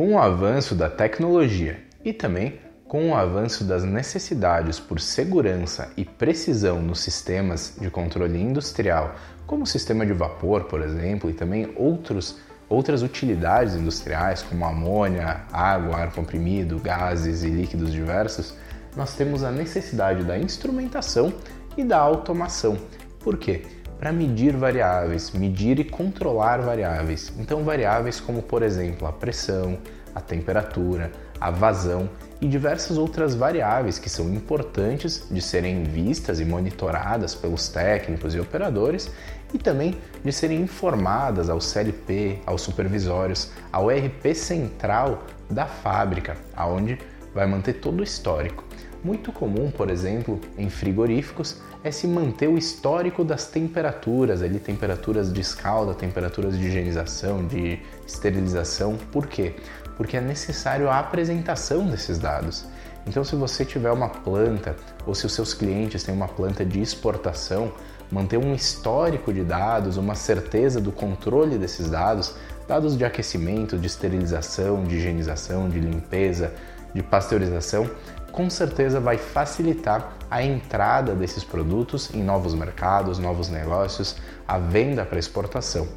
Com o avanço da tecnologia e também com o avanço das necessidades por segurança e precisão nos sistemas de controle industrial, como o sistema de vapor, por exemplo, e também outros, outras utilidades industriais, como amônia, água, ar comprimido, gases e líquidos diversos, nós temos a necessidade da instrumentação e da automação. Por quê? Para medir variáveis, medir e controlar variáveis. Então, variáveis como, por exemplo, a pressão, a temperatura, a vazão e diversas outras variáveis que são importantes de serem vistas e monitoradas pelos técnicos e operadores e também de serem informadas ao CLP, aos supervisórios, ao RP central da fábrica, aonde vai manter todo o histórico. Muito comum, por exemplo, em frigoríficos, é se manter o histórico das temperaturas, ali temperaturas de escalda, temperaturas de higienização, de esterilização. Por quê? Porque é necessário a apresentação desses dados. Então, se você tiver uma planta ou se os seus clientes têm uma planta de exportação, manter um histórico de dados, uma certeza do controle desses dados, dados de aquecimento, de esterilização, de higienização, de limpeza, de pasteurização, com certeza vai facilitar a entrada desses produtos em novos mercados, novos negócios, a venda para exportação.